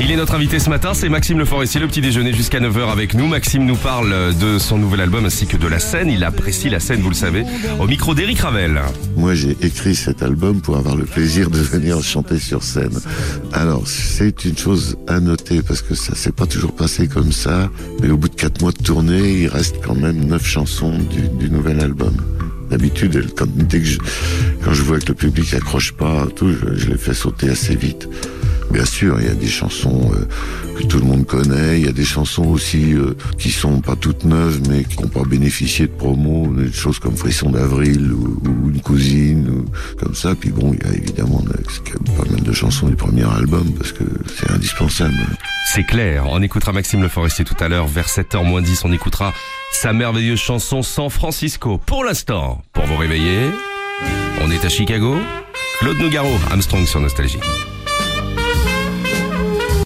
Il est notre invité ce matin, c'est Maxime Le Forestier, le petit déjeuner jusqu'à 9h avec nous. Maxime nous parle de son nouvel album ainsi que de la scène. Il apprécie la scène, vous le savez, au micro d'Éric Ravel. Moi, j'ai écrit cet album pour avoir le plaisir de venir chanter sur scène. Alors, c'est une chose à noter parce que ça s'est pas toujours passé comme ça. Mais au bout de quatre mois de tournée, il reste quand même neuf chansons du, nouvel album. D'habitude, quand, dès que je, vois que le public accroche pas, je les fais sauter assez vite. Sûr, il y a des chansons euh, que tout le monde connaît. Il y a des chansons aussi euh, qui sont pas toutes neuves, mais qui n'ont pas bénéficié de promo. Des choses comme Frisson d'avril ou, ou, Une cousine, ou comme ça. Puis bon, il y a évidemment pas mal de chansons du premier album parce que c'est indispensable. C'est clair. On écoutera Maxime Le Forestier tout à l'heure vers 7h moins 10. On écoutera sa merveilleuse chanson San Francisco. Pour l'instant, pour vous réveiller, on est à Chicago. Claude Nougaro, Armstrong sur Nostalgie.